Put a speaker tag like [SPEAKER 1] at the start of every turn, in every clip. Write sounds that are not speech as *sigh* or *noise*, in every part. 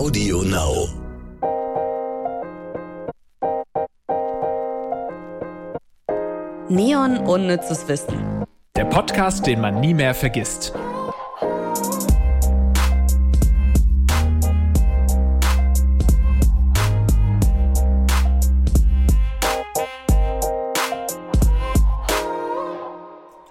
[SPEAKER 1] Audio Now.
[SPEAKER 2] Neon Unnützes Wissen.
[SPEAKER 3] Der Podcast, den man nie mehr vergisst.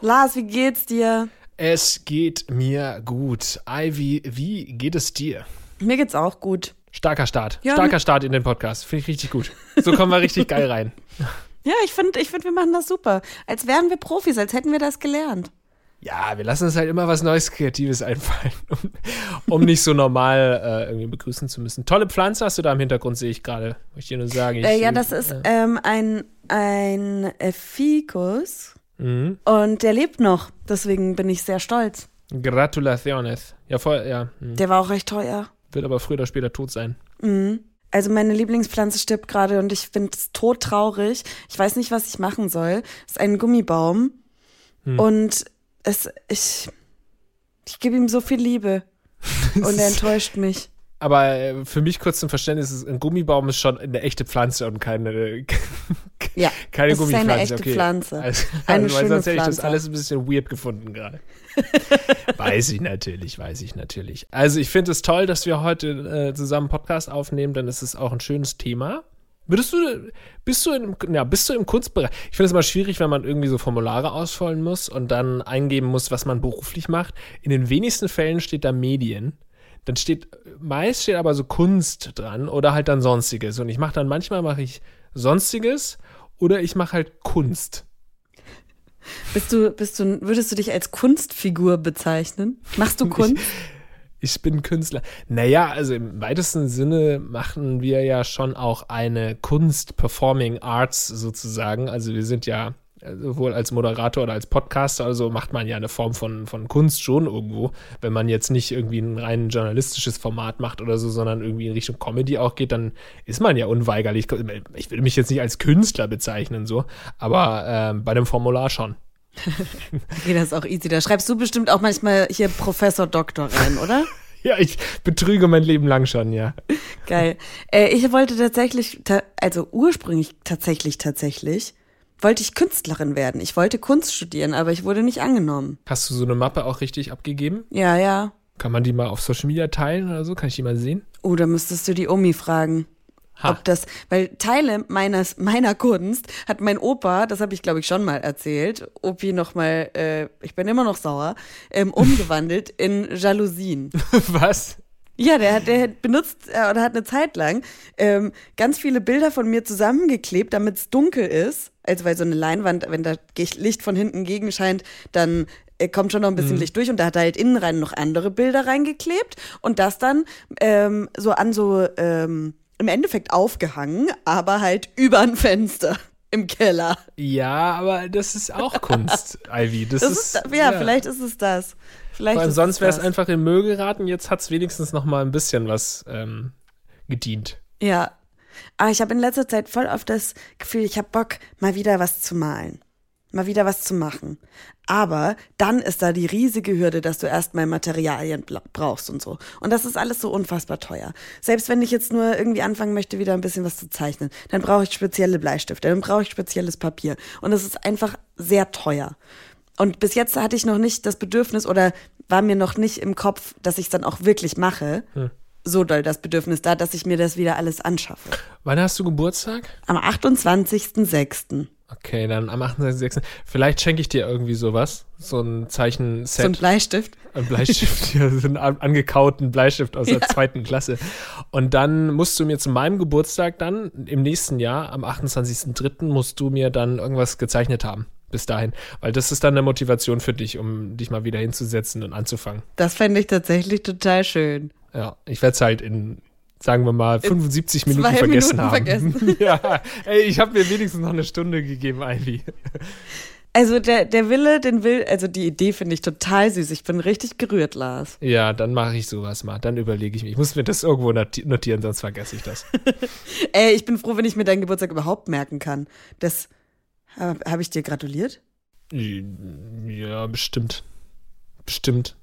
[SPEAKER 2] Lars, wie geht's dir?
[SPEAKER 3] Es geht mir gut. Ivy, wie geht es dir?
[SPEAKER 2] Mir geht's auch gut.
[SPEAKER 3] Starker Start.
[SPEAKER 2] Ja,
[SPEAKER 3] Starker Start in den Podcast. Finde ich richtig gut. So kommen wir richtig geil rein. *laughs*
[SPEAKER 2] Ja, ich finde, ich find, wir machen das super. Als wären wir Profis, als hätten wir das gelernt.
[SPEAKER 3] Ja, wir lassen uns halt immer was Neues, Kreatives einfallen, um, um nicht so normal äh, irgendwie begrüßen zu müssen. Tolle Pflanze hast du da im Hintergrund, sehe ich gerade. Möchte ich dir nur sagen. Ich,
[SPEAKER 2] Äh, ja, das ist ähm, ein, ein äh, Ficus
[SPEAKER 3] Mhm.
[SPEAKER 2] und der lebt noch. Deswegen bin ich sehr stolz.
[SPEAKER 3] Gratulaciones. Ja, voll, ja. hm.
[SPEAKER 2] Der war auch recht teuer.
[SPEAKER 3] Wird aber früher oder später tot sein.
[SPEAKER 2] Mhm. Also meine Lieblingspflanze stirbt gerade und ich finde es todtraurig. Ich weiß nicht, was ich machen soll. Es ist ein Gummibaum und es, ich, ich gebe ihm so viel Liebe *laughs* und er enttäuscht mich.
[SPEAKER 3] Aber äh, für mich kurz zum Verständnis, ist, ein Gummibaum ist schon eine echte Pflanze und keine,
[SPEAKER 2] Ja, *laughs*
[SPEAKER 3] keine
[SPEAKER 2] es ist eine
[SPEAKER 3] Gummipflanze.
[SPEAKER 2] echte
[SPEAKER 3] okay.
[SPEAKER 2] Pflanze.
[SPEAKER 3] Also,
[SPEAKER 2] Eine
[SPEAKER 3] weil
[SPEAKER 2] schöne
[SPEAKER 3] sonst hätte ich das alles ein bisschen weird gefunden gerade. *laughs* weiß ich natürlich, weiß ich natürlich. Also ich finde es toll, dass wir heute äh, zusammen einen Podcast aufnehmen, denn es ist auch ein schönes Thema. Würdest du, bist du im, ja, bist du im Kunstbereich? Ich finde es immer schwierig, wenn man irgendwie so Formulare ausfüllen muss und dann eingeben muss, was man beruflich macht. In den wenigsten Fällen steht da Medien. Dann steht, meist steht aber so Kunst dran oder halt dann Sonstiges. Und ich mache dann, manchmal mache ich Sonstiges oder ich mache halt Kunst.
[SPEAKER 2] Bist du, bist du, würdest du dich als Kunstfigur bezeichnen? Machst du Kunst? *laughs*
[SPEAKER 3] Ich bin Künstler. Naja, also im weitesten Sinne machen wir ja schon auch eine Kunst, Performing Arts sozusagen. Also wir sind ja sowohl als Moderator oder als Podcaster, also macht man ja eine Form von, von Kunst schon irgendwo, wenn man jetzt nicht irgendwie ein rein journalistisches Format macht oder so, sondern irgendwie in Richtung Comedy auch geht, dann ist man ja unweigerlich. Ich würde mich jetzt nicht als Künstler bezeichnen, so, aber ähm, bei dem Formular schon. *laughs*
[SPEAKER 2] Okay, das ist auch easy. Da schreibst du bestimmt auch manchmal hier Professor Doktor rein, oder? *laughs*
[SPEAKER 3] Ja, ich betrüge mein Leben lang schon, ja.
[SPEAKER 2] Geil. Äh, ich wollte tatsächlich, ta also ursprünglich tatsächlich, tatsächlich, wollte ich Künstlerin werden. Ich wollte Kunst studieren, aber ich wurde nicht angenommen.
[SPEAKER 3] Hast du so eine Mappe auch richtig abgegeben?
[SPEAKER 2] Ja, ja.
[SPEAKER 3] Kann man die mal auf Social Media teilen oder so? Kann ich die mal sehen?
[SPEAKER 2] Oh, da müsstest du die Omi fragen.
[SPEAKER 3] Ha.
[SPEAKER 2] Ob das, weil Teile meines, meiner Kunst hat mein Opa, das habe ich glaube ich schon mal erzählt, Opi nochmal, äh, ich bin immer noch sauer, ähm, *laughs* umgewandelt in Jalousien.
[SPEAKER 3] Was?
[SPEAKER 2] Ja, der hat, der hat benutzt äh, oder hat eine Zeit lang ähm, ganz viele Bilder von mir zusammengeklebt, damit es dunkel ist. Also weil so eine Leinwand, wenn da Licht von hinten gegen scheint, dann äh, kommt schon noch ein bisschen Licht durch und da hat er halt innen rein noch andere Bilder reingeklebt und das dann ähm, so an so ähm, im Endeffekt aufgehangen, aber halt über ein Fenster *laughs* im Keller.
[SPEAKER 3] Ja, aber das ist auch Kunst, Ivy. Das,
[SPEAKER 2] Das
[SPEAKER 3] ist,
[SPEAKER 2] ist, ja, vielleicht ist es das. Vielleicht ist
[SPEAKER 3] sonst wäre es
[SPEAKER 2] das.
[SPEAKER 3] einfach in Müll geraten. Jetzt hat es wenigstens noch mal ein bisschen was ähm, gedient.
[SPEAKER 2] Ja. Aber ich habe in letzter Zeit voll oft das Gefühl, ich habe Bock, mal wieder was zu malen. Mal wieder was zu machen. Aber dann ist da die riesige Hürde, dass du erstmal Materialien brauchst und so. Und das ist alles so unfassbar teuer. Selbst wenn ich jetzt nur irgendwie anfangen möchte, wieder ein bisschen was zu zeichnen, dann brauche ich spezielle Bleistifte, dann brauche ich spezielles Papier. Und es ist einfach sehr teuer. Und bis jetzt hatte ich noch nicht das Bedürfnis oder war mir noch nicht im Kopf, dass ich es dann auch wirklich mache. So doll das Bedürfnis da, dass ich mir das wieder alles anschaffe.
[SPEAKER 3] Wann hast du Geburtstag?
[SPEAKER 2] Am 28.06.
[SPEAKER 3] Okay, dann am 28.06. Vielleicht schenke ich dir irgendwie sowas. So ein Zeichenset.
[SPEAKER 2] So ein Bleistift.
[SPEAKER 3] Ein Bleistift, ja, so einen an- angekauten Bleistift aus der
[SPEAKER 2] Ja.
[SPEAKER 3] zweiten Klasse. Und dann musst du mir zu meinem Geburtstag dann im nächsten Jahr, am 28.03., musst du mir dann irgendwas gezeichnet haben. Bis dahin. Weil das ist dann eine Motivation für dich, um dich mal wieder hinzusetzen und anzufangen.
[SPEAKER 2] Das fände ich tatsächlich total schön.
[SPEAKER 3] Ja, ich werde es halt in, sagen wir mal, 75 Minuten
[SPEAKER 2] zwei
[SPEAKER 3] vergessen
[SPEAKER 2] Minuten
[SPEAKER 3] haben.
[SPEAKER 2] vergessen. *laughs*
[SPEAKER 3] ja, ey, ich habe mir wenigstens noch eine Stunde gegeben, Ivy.
[SPEAKER 2] Also der, der Wille, den will, also die Idee finde ich total süß. Ich bin richtig gerührt, Lars.
[SPEAKER 3] Ja, dann mache ich sowas mal. Dann überlege ich mir. Ich muss mir das irgendwo noti- notieren, sonst vergesse ich das. *laughs*
[SPEAKER 2] Ey, ich bin froh, wenn ich mir deinen Geburtstag überhaupt merken kann. Das habe hab ich dir gratuliert?
[SPEAKER 3] Ja, bestimmt. Bestimmt.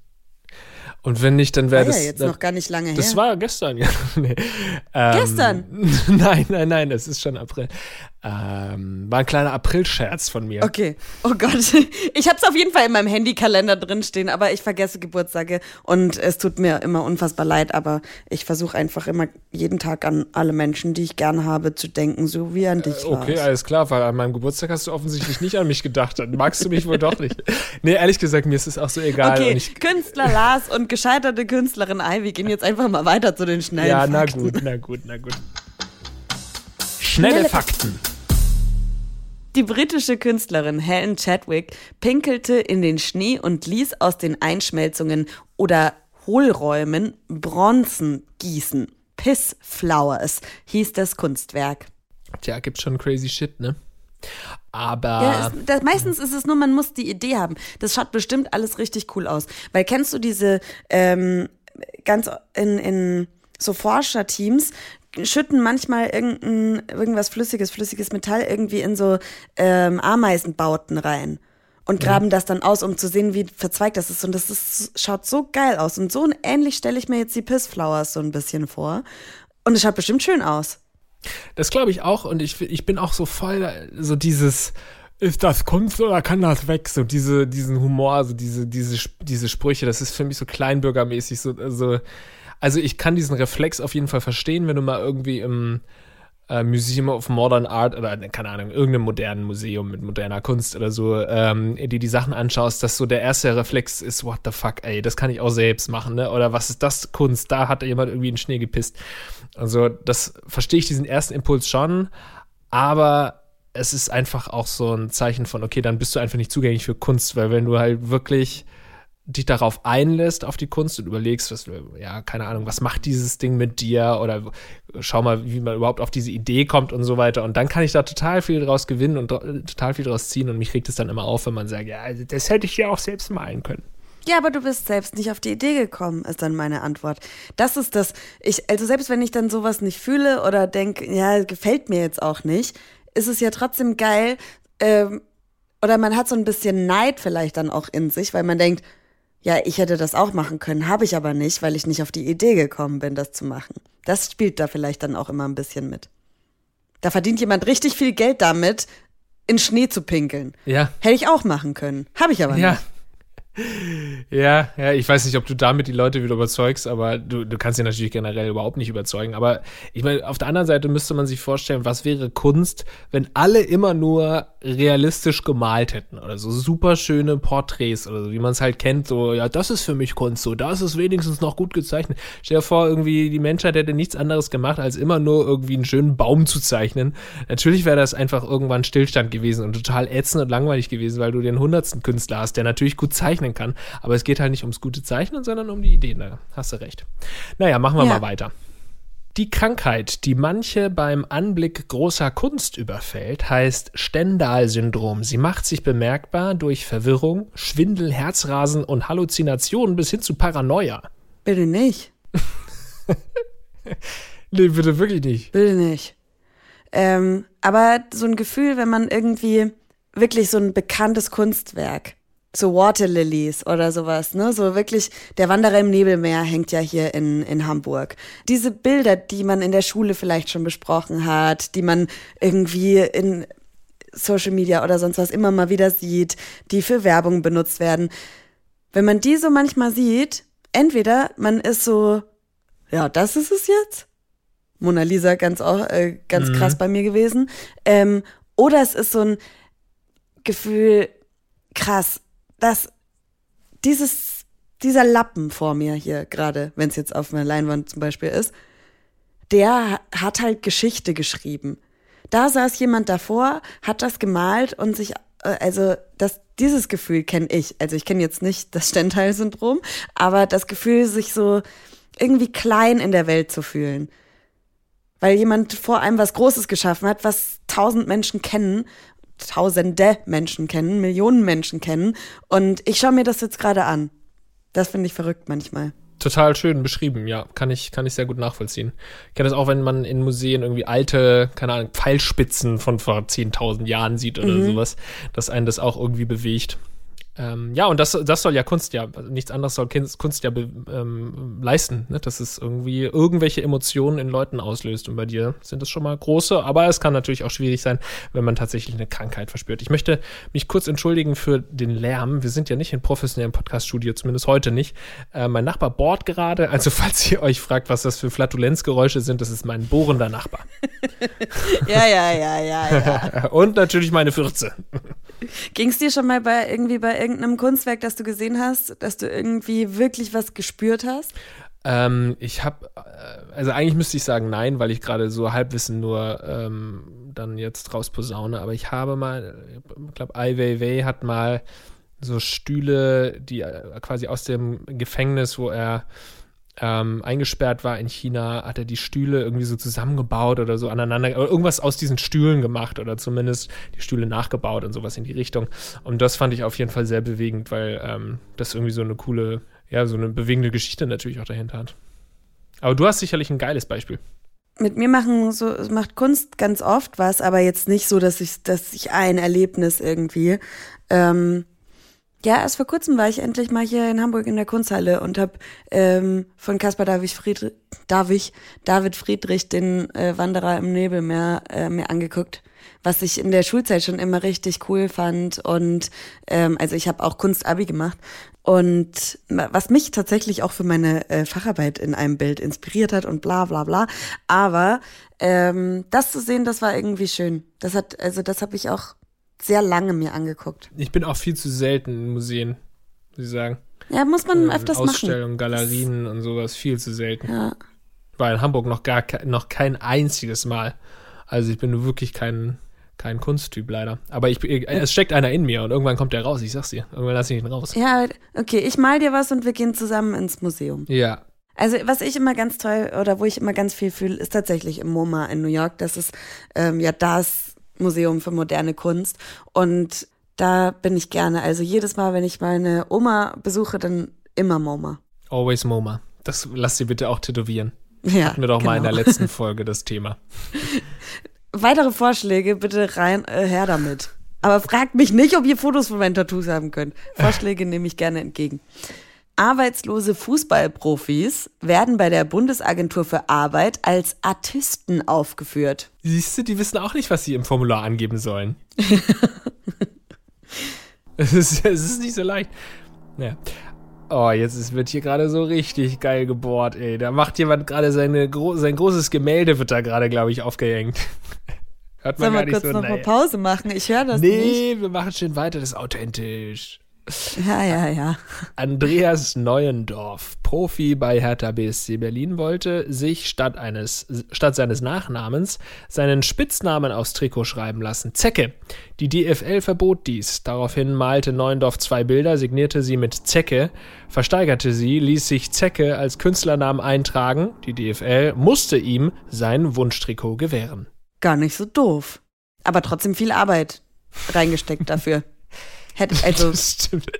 [SPEAKER 3] Und wenn nicht, dann wäre
[SPEAKER 2] War
[SPEAKER 3] das.
[SPEAKER 2] ja jetzt
[SPEAKER 3] dann,
[SPEAKER 2] noch gar nicht lange
[SPEAKER 3] das
[SPEAKER 2] her.
[SPEAKER 3] war gestern, ja. *laughs* nee. ähm,
[SPEAKER 2] Gestern? *laughs*
[SPEAKER 3] nein, nein, nein, es ist schon April. Ähm, war ein kleiner Aprilscherz von mir.
[SPEAKER 2] Okay. Oh Gott. *laughs* Ich habe es auf jeden Fall in meinem Handykalender drinstehen, aber ich vergesse Geburtstage und es tut mir immer unfassbar leid, aber ich versuche einfach immer jeden Tag an alle Menschen, die ich gern habe, zu denken, so wie an dich.
[SPEAKER 3] Okay,
[SPEAKER 2] Lars.
[SPEAKER 3] alles klar, weil an meinem Geburtstag hast du offensichtlich nicht an mich gedacht. Dann magst du mich wohl doch nicht. *laughs* Nee, ehrlich gesagt, mir ist es auch so egal.
[SPEAKER 2] Okay, Künstler Lars und gescheiterte Künstlerin Ivy gehen jetzt einfach mal weiter zu den schnellen
[SPEAKER 3] ja, na
[SPEAKER 2] Fakten.
[SPEAKER 3] gut, na gut, na gut. Schnelle Fakten.
[SPEAKER 2] Die britische Künstlerin Helen Chadwick pinkelte in den Schnee und ließ aus den Einschmelzungen oder Hohlräumen Bronzen gießen. Piss Flowers hieß das Kunstwerk.
[SPEAKER 3] Tja, gibt schon crazy shit, ne? Aber.
[SPEAKER 2] Ja, es, das, meistens ist es nur, man muss die Idee haben. Das schaut bestimmt alles richtig cool aus. Weil kennst du diese ähm, ganz in, in so Forscherteams schütten manchmal irgendein, irgendwas Flüssiges, flüssiges Metall irgendwie in so ähm, Ameisenbauten rein und graben das dann aus, um zu sehen, wie verzweigt das ist. Und das ist, schaut so geil aus. Und so ähnlich stelle ich mir jetzt die Pissflowers so ein bisschen vor. Und es schaut bestimmt schön aus.
[SPEAKER 3] Das glaube ich auch und ich, ich bin auch so voll so dieses ist das Kunst oder kann das weg? So diese, diesen Humor, so diese, diese, diese Sprüche, das ist für mich so kleinbürgermäßig, so, also, also ich kann diesen Reflex auf jeden Fall verstehen, wenn du mal irgendwie im äh, Museum of Modern Art oder, keine Ahnung, irgendeinem modernen Museum mit moderner Kunst oder so, ähm, die die Sachen anschaust, dass so der erste Reflex ist, what the fuck, ey, das kann ich auch selbst machen, ne? Oder was ist das Kunst? Da hat jemand irgendwie in den Schnee gepisst. Also, das verstehe ich diesen ersten Impuls schon, aber es ist einfach auch so ein Zeichen von, okay, dann bist du einfach nicht zugänglich für Kunst, weil wenn du halt wirklich dich darauf einlässt, auf die Kunst und überlegst, was, ja, keine Ahnung, was macht dieses Ding mit dir oder schau mal, wie man überhaupt auf diese Idee kommt und so weiter. Und dann kann ich da total viel draus gewinnen und total viel draus ziehen und mich regt es dann immer auf, wenn man sagt, ja, also das hätte ich ja auch selbst malen können.
[SPEAKER 2] Ja, aber du bist selbst nicht auf die Idee gekommen, ist dann meine Antwort. Das ist das, ich, also selbst wenn ich dann sowas nicht fühle oder denke, ja, gefällt mir jetzt auch nicht, ist es ja trotzdem geil, ähm, oder man hat so ein bisschen Neid vielleicht dann auch in sich, weil man denkt, ja, ich hätte das auch machen können, habe ich aber nicht, weil ich nicht auf die Idee gekommen bin, das zu machen. Das spielt da vielleicht dann auch immer ein bisschen mit. Da verdient jemand richtig viel Geld damit, in Schnee zu pinkeln.
[SPEAKER 3] Ja.
[SPEAKER 2] Hätte ich auch machen können, habe ich aber
[SPEAKER 3] Ja.
[SPEAKER 2] nicht.
[SPEAKER 3] Ja, ja, ich weiß nicht, ob du damit die Leute wieder überzeugst, aber du, du kannst sie natürlich generell überhaupt nicht überzeugen. Aber ich meine, auf der anderen Seite müsste man sich vorstellen, was wäre Kunst, wenn alle immer nur realistisch gemalt hätten oder so super schöne Porträts oder so, wie man es halt kennt, so, ja, das ist für mich Kunst, so, das ist wenigstens noch gut gezeichnet. Stell dir vor, irgendwie die Menschheit hätte nichts anderes gemacht, als immer nur irgendwie einen schönen Baum zu zeichnen. Natürlich wäre das einfach irgendwann Stillstand gewesen und total ätzend und langweilig gewesen, weil du den hundertsten Künstler hast, der natürlich gut zeichnen kann, aber es geht halt nicht ums gute Zeichnen, sondern um die Ideen, da hast du recht. Naja, machen wir
[SPEAKER 2] Ja.
[SPEAKER 3] mal weiter. Die Krankheit, die manche beim Anblick großer Kunst überfällt, heißt Stendhal-Syndrom. Sie macht sich bemerkbar durch Verwirrung, Schwindel, Herzrasen und Halluzinationen bis hin zu Paranoia.
[SPEAKER 2] Bitte nicht. *laughs*
[SPEAKER 3] Nee, bitte wirklich nicht.
[SPEAKER 2] Bitte nicht. Ähm, aber so ein Gefühl, wenn man irgendwie wirklich so ein bekanntes Kunstwerk, so Water Lilies oder sowas, ne, so wirklich, der Wanderer im Nebelmeer hängt ja hier in, in Hamburg. Diese Bilder, die man in der Schule vielleicht schon besprochen hat, die man irgendwie in Social Media oder sonst was immer mal wieder sieht, die für Werbung benutzt werden. Wenn man die so manchmal sieht, entweder man ist so, ja, das ist es jetzt. Mona Lisa ganz auch äh, ganz krass bei mir gewesen. Ähm, oder es ist so ein Gefühl, krass, dass dieses, dieser Lappen vor mir hier gerade, wenn es jetzt auf einer Leinwand zum Beispiel ist, der hat halt Geschichte geschrieben. Da saß jemand davor, hat das gemalt und sich, äh, also das, dieses Gefühl kenne ich. Also ich kenne jetzt nicht das Stendhal-Syndrom, aber das Gefühl, sich so irgendwie klein in der Welt zu fühlen weil jemand vor einem was Großes geschaffen hat, was tausend Menschen kennen, tausende Menschen kennen, Millionen Menschen kennen. Und ich schaue mir das jetzt gerade an. Das finde ich verrückt manchmal.
[SPEAKER 3] Total schön beschrieben, ja. Kann ich, kann ich sehr gut nachvollziehen. Ich kenne das auch, wenn man in Museen irgendwie alte, keine Ahnung, Pfeilspitzen von vor 10.000 Jahren sieht oder sowas, dass einen das auch irgendwie bewegt. Ähm, ja, und das, das soll ja Kunst ja, nichts anderes soll Kunst ja ähm, leisten, ne? dass es irgendwie irgendwelche Emotionen in Leuten auslöst. Und bei dir sind es schon mal große, aber es kann natürlich auch schwierig sein, wenn man tatsächlich eine Krankheit verspürt. Ich möchte mich kurz entschuldigen für den Lärm. Wir sind ja nicht in professionellem Podcast-Studio, zumindest heute nicht. Äh, mein Nachbar bohrt gerade, also *laughs* falls ihr euch fragt, was das für Flatulenzgeräusche sind, das ist mein bohrender Nachbar. *laughs*
[SPEAKER 2] ja, ja, ja, ja,
[SPEAKER 3] ja. *laughs* und natürlich meine Fürze.
[SPEAKER 2] Ging es dir schon mal bei irgendwie bei irgendeinem Kunstwerk, das du gesehen hast, dass du irgendwie wirklich was gespürt hast?
[SPEAKER 3] Ähm, ich habe, äh, also eigentlich müsste ich sagen nein, weil ich gerade so Halbwissen nur ähm, dann jetzt rausposaune, aber ich habe mal, ich glaube, Ai Weiwei hat mal so Stühle, die äh, quasi aus dem Gefängnis, wo er ähm, eingesperrt war in China, hat er die Stühle irgendwie so zusammengebaut oder so aneinander, oder irgendwas aus diesen Stühlen gemacht oder zumindest die Stühle nachgebaut und sowas in die Richtung. Und das fand ich auf jeden Fall sehr bewegend, weil ähm, das irgendwie so eine coole, ja, so eine bewegende Geschichte natürlich auch dahinter hat. Aber du hast sicherlich ein geiles Beispiel.
[SPEAKER 2] Mit mir machen so macht Kunst ganz oft was, aber jetzt nicht so, dass ich, dass ich ein Erlebnis irgendwie ähm, ja, erst vor kurzem war ich endlich mal hier in Hamburg in der Kunsthalle und habe ähm, von Caspar David, Friedrich, David, David Friedrich den äh, Wanderer im Nebelmeer äh, mir angeguckt, was ich in der Schulzeit schon immer richtig cool fand. Und ähm, also ich habe auch Kunstabi gemacht. Und was mich tatsächlich auch für meine äh, Facharbeit in einem Bild inspiriert hat und bla bla bla. Aber ähm, das zu sehen, das war irgendwie schön. Das hat, also das habe ich auch sehr lange mir angeguckt.
[SPEAKER 3] Ich bin auch viel zu selten in Museen, muss ich sagen.
[SPEAKER 2] Ja, muss man ähm, öfters
[SPEAKER 3] machen. Ausstellungen, Galerien das und sowas, viel zu selten. Ja. War in Hamburg noch gar noch kein einziges Mal. Also ich bin wirklich kein, kein Kunsttyp leider. Aber ich, es steckt einer in mir und irgendwann kommt der raus, ich sag's dir. Irgendwann lasse ich ihn raus.
[SPEAKER 2] Ja, okay, ich mal dir was und wir gehen zusammen ins Museum.
[SPEAKER 3] Ja.
[SPEAKER 2] Also was ich immer ganz toll oder wo ich immer ganz viel fühle, ist tatsächlich im MoMA in New York. Das ist ähm, ja das Museum für moderne Kunst. Und da bin ich gerne. Also jedes Mal, wenn ich meine Oma besuche, dann immer MoMA.
[SPEAKER 3] Always MoMA. Das lass sie bitte auch tätowieren. Ja, Hatten wir doch genau. mal in der genau. letzten *laughs* Folge das Thema.
[SPEAKER 2] Weitere Vorschläge bitte rein äh, her damit. Aber fragt mich nicht, ob ihr Fotos von meinen Tattoos haben könnt. Vorschläge nehme ich gerne entgegen. Arbeitslose Fußballprofis werden bei der Bundesagentur für Arbeit als Artisten aufgeführt.
[SPEAKER 3] Siehst du, die wissen auch nicht, was sie im Formular angeben sollen. *laughs* *laughs* es, ist, es ist nicht so leicht. Ja. Oh, jetzt ist, wird hier gerade so richtig geil gebohrt, ey. Da macht jemand gerade seine sein großes Gemälde, wird da gerade, glaube ich, aufgehängt. *laughs*
[SPEAKER 2] Hört man Sollen wir kurz so, noch naja. mal Pause machen? Ich höre das nee, nicht.
[SPEAKER 3] Nee, wir machen schön weiter, das ist authentisch.
[SPEAKER 2] Ja, ja, ja.
[SPEAKER 3] Andreas Neuendorf, Profi bei Hertha BSC Berlin, wollte sich statt, eines, statt seines Nachnamens seinen Spitznamen aufs Trikot schreiben lassen. Zecke. Die DFL verbot dies. Daraufhin malte Neuendorf zwei Bilder, signierte sie mit Zecke, versteigerte sie, ließ sich Zecke als Künstlernamen eintragen. Die DFL musste ihm sein Wunschtrikot gewähren.
[SPEAKER 2] Gar nicht so doof. Aber trotzdem viel Arbeit reingesteckt dafür. *laughs* Hätte, also,
[SPEAKER 3] das *laughs* stimmt.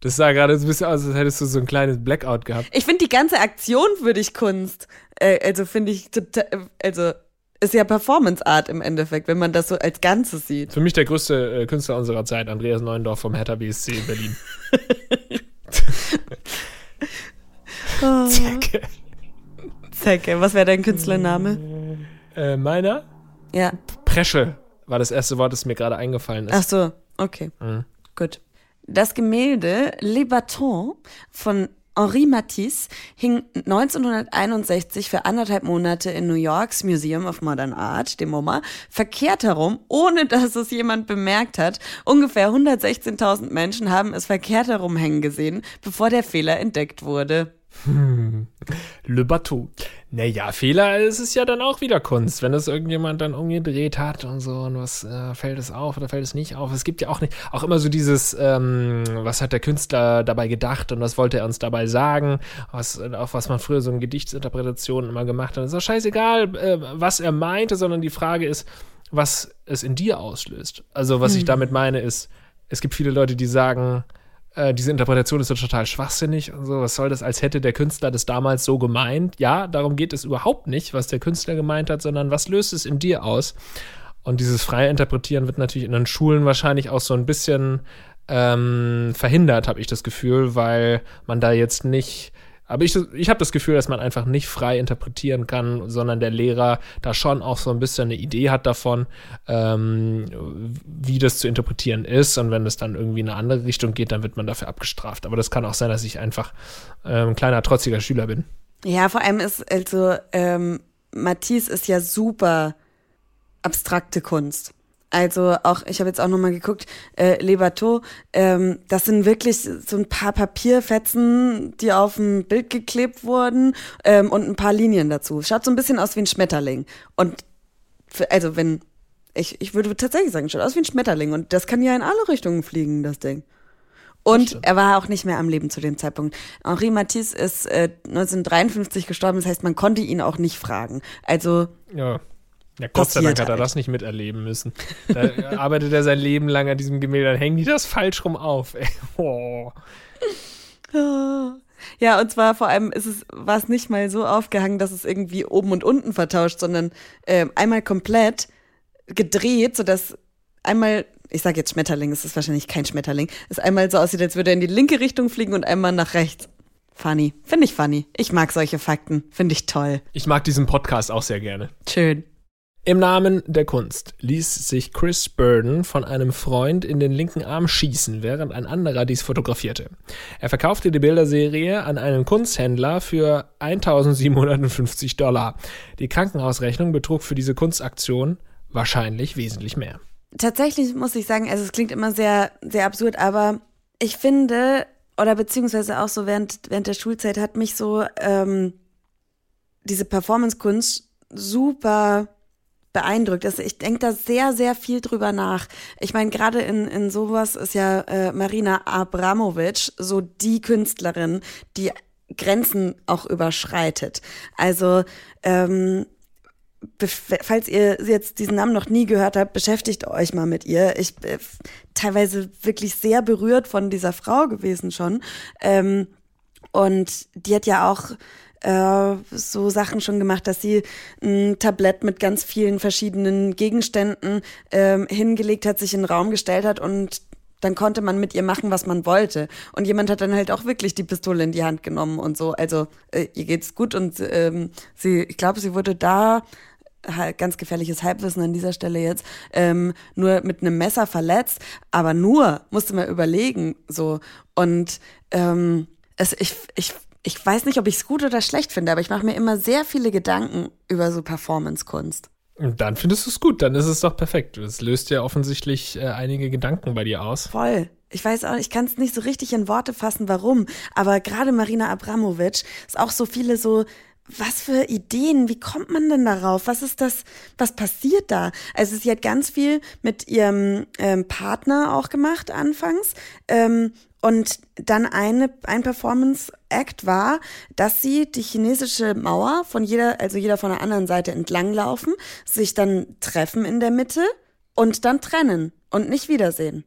[SPEAKER 3] Das sah gerade so ein bisschen aus, als hättest du so ein kleines Blackout gehabt.
[SPEAKER 2] Ich finde die ganze Aktion würde ich Kunst. Äh, also finde ich total, also ist ja Performance Art im Endeffekt, wenn man das so als Ganzes sieht.
[SPEAKER 3] Für mich der größte äh, Künstler unserer Zeit, Andreas Neuendorf vom Hertha BSC in Berlin.
[SPEAKER 2] oh. *laughs* *laughs* Zecke. Zecke, was wäre dein Künstlername?
[SPEAKER 3] Äh, meiner?
[SPEAKER 2] Ja.
[SPEAKER 3] Presche war das erste Wort, das mir gerade eingefallen ist.
[SPEAKER 2] Ach so. Okay, mhm. gut. Das Gemälde Le Baton von Henri Matisse hing 1961 für anderthalb Monate in New Yorks Museum of Modern Art, dem MoMA, verkehrt herum, ohne dass es jemand bemerkt hat. Ungefähr 116.000 Menschen haben es verkehrt herum hängen gesehen, bevor der Fehler entdeckt wurde.
[SPEAKER 3] Le Bateau. Naja, Fehler ist es ja dann auch wieder Kunst, wenn das irgendjemand dann umgedreht hat und so und was äh, fällt es auf oder fällt es nicht auf. Es gibt ja auch nicht, auch immer so dieses, ähm, was hat der Künstler dabei gedacht und was wollte er uns dabei sagen, was, auch was man früher so in Gedichtsinterpretationen immer gemacht hat. Es ist auch scheißegal, äh, was er meinte, sondern die Frage ist, was es in dir auslöst. Also, was hm. ich damit meine, ist, es gibt viele Leute, die sagen, äh, diese Interpretation ist total schwachsinnig und so. Was soll das, als hätte der Künstler das damals so gemeint? Ja, darum geht es überhaupt nicht, was der Künstler gemeint hat, sondern was löst es in dir aus? Und dieses freie Interpretieren wird natürlich in den Schulen wahrscheinlich auch so ein bisschen ähm, verhindert, habe ich das Gefühl, weil man da jetzt nicht aber ich, ich habe das Gefühl, dass man einfach nicht frei interpretieren kann, sondern der Lehrer da schon auch so ein bisschen eine Idee hat davon, ähm, wie das zu interpretieren ist. Und wenn es dann irgendwie in eine andere Richtung geht, dann wird man dafür abgestraft. Aber das kann auch sein, dass ich einfach ähm, ein kleiner, trotziger Schüler bin.
[SPEAKER 2] Ja, vor allem ist, also, ähm, Matisse ist ja super abstrakte Kunst. Also auch, ich habe jetzt auch nochmal geguckt, äh, Le Bateau, ähm, das sind wirklich so ein paar Papierfetzen, die auf ein Bild geklebt wurden ähm, und ein paar Linien dazu. Schaut so ein bisschen aus wie ein Schmetterling. Und für, also wenn, ich, ich würde tatsächlich sagen, schaut aus wie ein Schmetterling. Und das kann ja in alle Richtungen fliegen, das Ding. Und er war auch nicht mehr am Leben zu dem Zeitpunkt. Henri Matisse ist äh, 1953 gestorben, das heißt, man konnte ihn auch nicht fragen. Also
[SPEAKER 3] ja. Ja, Gott sei Dank hat er halt. das nicht miterleben müssen. Da *laughs* arbeitet er sein Leben lang an diesem Gemälde, dann hängen die das falsch rum auf. Ey. *laughs* Oh. *laughs*
[SPEAKER 2] Ja, und zwar vor allem ist es, war es nicht mal so aufgehangen, dass es irgendwie oben und unten vertauscht, sondern äh, einmal komplett gedreht, sodass einmal, ich sage jetzt Schmetterling, es ist wahrscheinlich kein Schmetterling, es einmal so aussieht, als würde er in die linke Richtung fliegen und einmal nach rechts. Funny. Finde ich funny. Ich mag solche Fakten. Finde ich toll.
[SPEAKER 3] Ich mag diesen Podcast auch sehr gerne.
[SPEAKER 2] Schön.
[SPEAKER 3] Im Namen der Kunst ließ sich Chris Burden von einem Freund in den linken Arm schießen, während ein anderer dies fotografierte. Er verkaufte die Bilderserie an einen Kunsthändler für 1750 Dollar. Die Krankenhausrechnung betrug für diese Kunstaktion wahrscheinlich wesentlich mehr.
[SPEAKER 2] Tatsächlich muss ich sagen, also es klingt immer sehr, sehr absurd, aber ich finde, oder beziehungsweise auch so während, während der Schulzeit hat mich so ähm, diese Performance-Kunst super beeindruckt. Also ich denke da sehr, sehr viel drüber nach. Ich meine, gerade in, in sowas ist ja äh, Marina Abramovic so die Künstlerin, die Grenzen auch überschreitet. Also ähm, falls ihr jetzt diesen Namen noch nie gehört habt, beschäftigt euch mal mit ihr. Ich bin teilweise wirklich sehr berührt von dieser Frau gewesen schon. Ähm, und die hat ja auch äh, so Sachen schon gemacht, dass sie ein Tablett mit ganz vielen verschiedenen Gegenständen äh, hingelegt hat, sich in den Raum gestellt hat und dann konnte man mit ihr machen, was man wollte. Und jemand hat dann halt auch wirklich die Pistole in die Hand genommen und so. Also äh, ihr geht's gut und ähm, sie, ich glaube, sie wurde da ganz gefährliches Halbwissen an dieser Stelle jetzt, ähm, nur mit einem Messer verletzt, aber nur, musste man überlegen, so. Und ähm, es, ich, ich ich weiß nicht, ob ich es gut oder schlecht finde, aber ich mache mir immer sehr viele Gedanken über so Performance-Kunst.
[SPEAKER 3] Dann findest du es gut, dann ist es doch perfekt. Es löst ja offensichtlich äh, einige Gedanken bei dir aus.
[SPEAKER 2] Voll. Ich weiß auch, ich kann es nicht so richtig in Worte fassen, warum. Aber gerade Marina Abramovic ist auch so viele so, was für Ideen, wie kommt man denn darauf? Was ist das, was passiert da? Also sie hat ganz viel mit ihrem ähm, Partner auch gemacht anfangs. Ähm, und dann eine, ein Performance-Act war, dass sie die chinesische Mauer von jeder, also jeder von der anderen Seite entlanglaufen, sich dann treffen in der Mitte und dann trennen und nicht wiedersehen.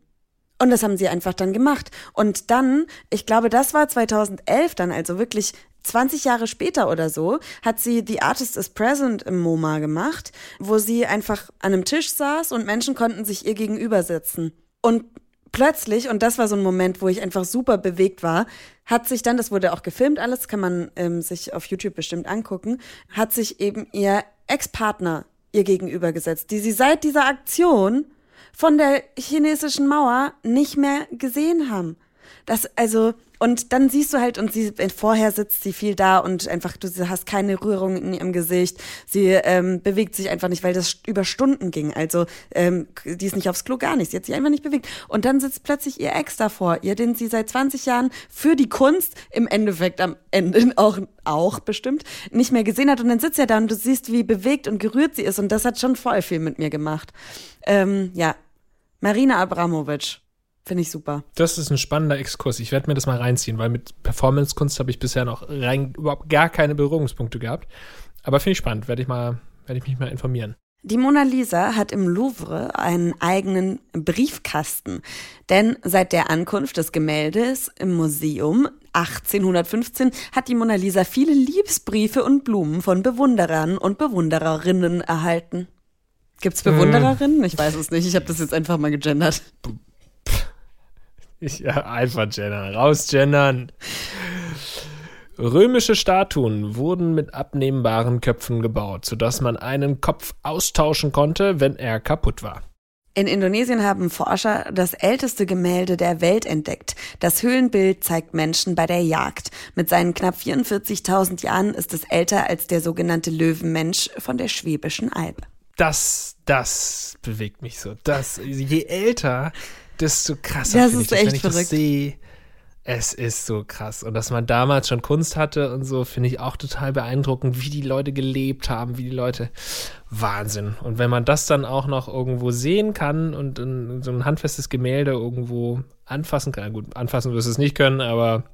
[SPEAKER 2] Und das haben sie einfach dann gemacht. Und dann, ich glaube, das war 2011 dann, also wirklich 20 Jahre später oder so, hat sie The Artist is Present im MoMA gemacht, wo sie einfach an einem Tisch saß und Menschen konnten sich ihr gegenüber sitzen. Und plötzlich, und das war so ein Moment, wo ich einfach super bewegt war, hat sich dann, das wurde auch gefilmt, alles kann man ähm, sich auf YouTube bestimmt angucken, hat sich eben ihr Ex-Partner ihr gegenübergesetzt, die sie seit dieser Aktion von der chinesischen Mauer nicht mehr gesehen haben. Das, also, und dann siehst du halt, und sie, vorher sitzt sie viel da und einfach, du hast keine Rührung in ihrem Gesicht. Sie ähm, bewegt sich einfach nicht, weil das über Stunden ging. Also, ähm, die ist nicht aufs Klo, gar nicht. Sie hat sich einfach nicht bewegt. Und dann sitzt plötzlich ihr Ex davor, ihr, den sie seit 20 Jahren für die Kunst im Endeffekt am Ende *laughs* auch, auch bestimmt nicht mehr gesehen hat. Und dann sitzt er da und du siehst, wie bewegt und gerührt sie ist. Und das hat schon voll viel mit mir gemacht. Ähm, ja, Marina Abramovic. Finde ich super.
[SPEAKER 3] Das ist ein spannender Exkurs. Ich werde mir das mal reinziehen, weil mit Performance-Kunst habe ich bisher noch rein überhaupt gar keine Berührungspunkte gehabt. Aber finde ich spannend. Werde ich mal, werde ich mich mal informieren.
[SPEAKER 2] Die Mona Lisa hat im Louvre einen eigenen Briefkasten. Denn seit der Ankunft des Gemäldes im Museum 1815 hat die Mona Lisa viele Liebesbriefe und Blumen von Bewunderern und Bewundererinnen erhalten. Gibt's Bewundererinnen? Ich weiß es nicht. Ich habe das jetzt einfach mal gegendert.
[SPEAKER 3] Ja, einfach gendern. Rausgendern. Römische Statuen wurden mit abnehmbaren Köpfen gebaut, sodass man einen Kopf austauschen konnte, wenn er kaputt war.
[SPEAKER 2] In Indonesien haben Forscher das älteste Gemälde der Welt entdeckt. Das Höhlenbild zeigt Menschen bei der Jagd. Mit seinen knapp 44.000 Jahren ist es älter als der sogenannte Löwenmensch von der Schwäbischen Alb.
[SPEAKER 3] Das, das bewegt mich so. Das, je älter, desto krasser
[SPEAKER 2] Das
[SPEAKER 3] finde
[SPEAKER 2] ist
[SPEAKER 3] ich das,
[SPEAKER 2] echt
[SPEAKER 3] ich das
[SPEAKER 2] verrückt.
[SPEAKER 3] sehe. Es ist so krass. Und dass man damals schon Kunst hatte und so, finde ich auch total beeindruckend, wie die Leute gelebt haben, wie die Leute. Wahnsinn. Und wenn man das dann auch noch irgendwo sehen kann und in so ein handfestes Gemälde irgendwo anfassen kann, gut, anfassen wirst du es nicht können, aber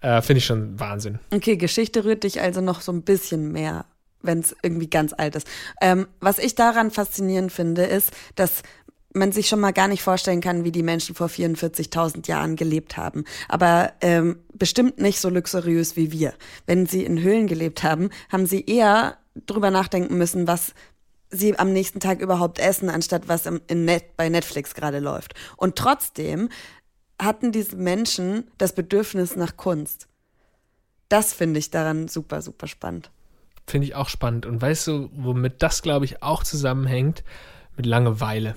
[SPEAKER 3] äh, finde ich schon Wahnsinn.
[SPEAKER 2] Okay, Geschichte rührt dich also noch so ein bisschen mehr, wenn es irgendwie ganz alt ist. Ähm, was ich daran faszinierend finde, ist, dass man sich schon mal gar nicht vorstellen kann, wie die Menschen vor 44.000 Jahren gelebt haben. Aber ähm, bestimmt nicht so luxuriös wie wir. Wenn sie in Höhlen gelebt haben, haben sie eher drüber nachdenken müssen, was sie am nächsten Tag überhaupt essen, anstatt was im, in Net, bei Netflix gerade läuft. Und trotzdem hatten diese Menschen das Bedürfnis nach Kunst. Das finde ich daran super, super spannend.
[SPEAKER 3] Finde ich auch spannend. Und weißt du, womit das, glaube ich, auch zusammenhängt? Mit Langeweile.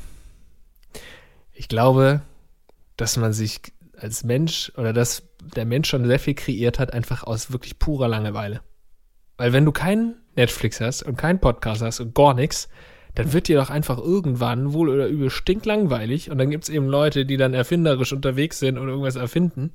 [SPEAKER 3] Ich glaube, dass man sich als Mensch oder dass der Mensch schon sehr viel kreiert hat, einfach aus wirklich purer Langeweile. Weil wenn du keinen Netflix hast und keinen Podcast hast und gar nichts, dann wird dir doch einfach irgendwann wohl oder übel stinklangweilig und dann gibt es eben Leute, die dann erfinderisch unterwegs sind und irgendwas erfinden.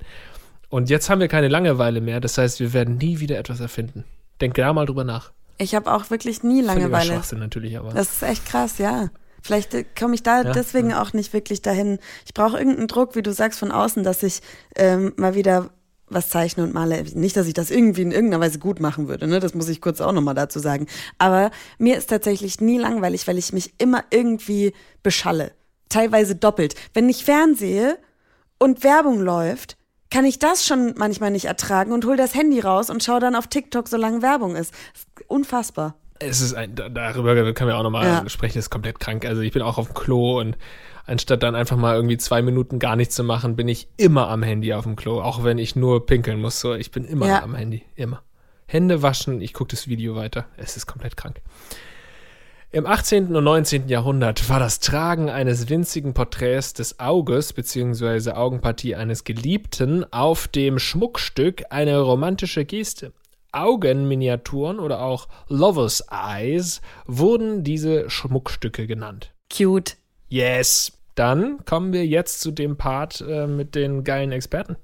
[SPEAKER 3] Und jetzt haben wir keine Langeweile mehr, das heißt, wir werden nie wieder etwas erfinden. Denk da mal drüber nach.
[SPEAKER 2] Ich habe auch wirklich nie
[SPEAKER 3] Völliger
[SPEAKER 2] Langeweile.
[SPEAKER 3] Schwachsinn natürlich, aber.
[SPEAKER 2] Das ist echt krass, ja. Vielleicht äh, komme ich da
[SPEAKER 3] Ja,
[SPEAKER 2] deswegen auch nicht wirklich dahin. Ich brauche irgendeinen Druck, wie du sagst, von außen, dass ich ähm, mal wieder was zeichne und male. Nicht, dass ich das irgendwie in irgendeiner Weise gut machen würde, ne? Das muss ich kurz auch nochmal dazu sagen. Aber mir ist tatsächlich nie langweilig, weil ich mich immer irgendwie beschalle. Teilweise doppelt. Wenn ich fernsehe und Werbung läuft, kann ich das schon manchmal nicht ertragen und hol das Handy raus und schau dann auf TikTok, solange Werbung ist. Ist unfassbar.
[SPEAKER 3] Es ist ein, da- darüber können wir auch nochmal
[SPEAKER 2] Ja.
[SPEAKER 3] sprechen, ist komplett krank. Also ich bin auch auf dem Klo und anstatt dann einfach mal irgendwie zwei Minuten gar nichts zu machen, bin ich immer am Handy auf dem Klo, auch wenn ich nur pinkeln muss. So, ich bin immer
[SPEAKER 2] Ja.
[SPEAKER 3] am Handy, immer. Hände waschen, ich gucke das Video weiter. Es ist komplett krank. Im 18. und 19. Jahrhundert war das Tragen eines winzigen Porträts des Auges bzw. Augenpartie eines Geliebten auf dem Schmuckstück eine romantische Geste. Augenminiaturen oder auch Lover's Eyes wurden diese Schmuckstücke genannt.
[SPEAKER 2] Cute.
[SPEAKER 3] Yes. Dann kommen wir jetzt zu dem Part äh, mit den geilen Experten.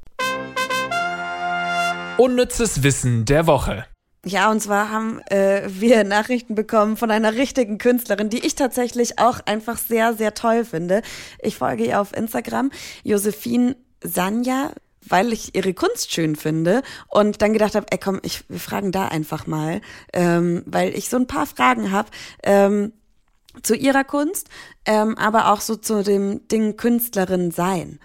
[SPEAKER 3] Unnützes Wissen der Woche.
[SPEAKER 2] Ja, und zwar haben äh, wir Nachrichten bekommen von einer richtigen Künstlerin, die ich tatsächlich auch einfach sehr, sehr toll finde. Ich folge ihr auf Instagram, Josephine Sanja, weil ich ihre Kunst schön finde und dann gedacht habe, ey komm, ich, wir fragen da einfach mal, ähm, weil ich so ein paar Fragen habe. Ähm, zu ihrer Kunst, ähm, aber auch so zu dem Ding Künstlerin sein.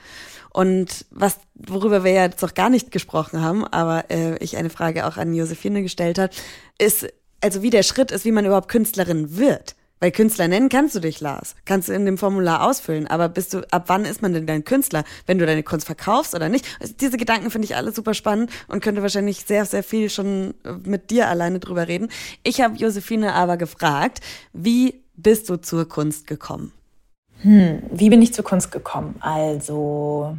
[SPEAKER 2] Und was, worüber wir ja jetzt noch gar nicht gesprochen haben, aber äh, ich eine Frage auch an Josephine gestellt hat, ist, also wie der Schritt ist, wie man überhaupt Künstlerin wird. Weil Künstler nennen kannst du dich, Lars. Kannst du in dem Formular ausfüllen. Aber bist du, ab wann ist man denn dein Künstler? Wenn du deine Kunst verkaufst oder nicht? Also diese Gedanken finde ich alle super spannend und könnte wahrscheinlich sehr, sehr viel schon äh, mit dir alleine drüber reden. Ich habe Josephine aber gefragt, wie bist du zur Kunst gekommen?
[SPEAKER 1] Wie bin ich zur Kunst gekommen? Also,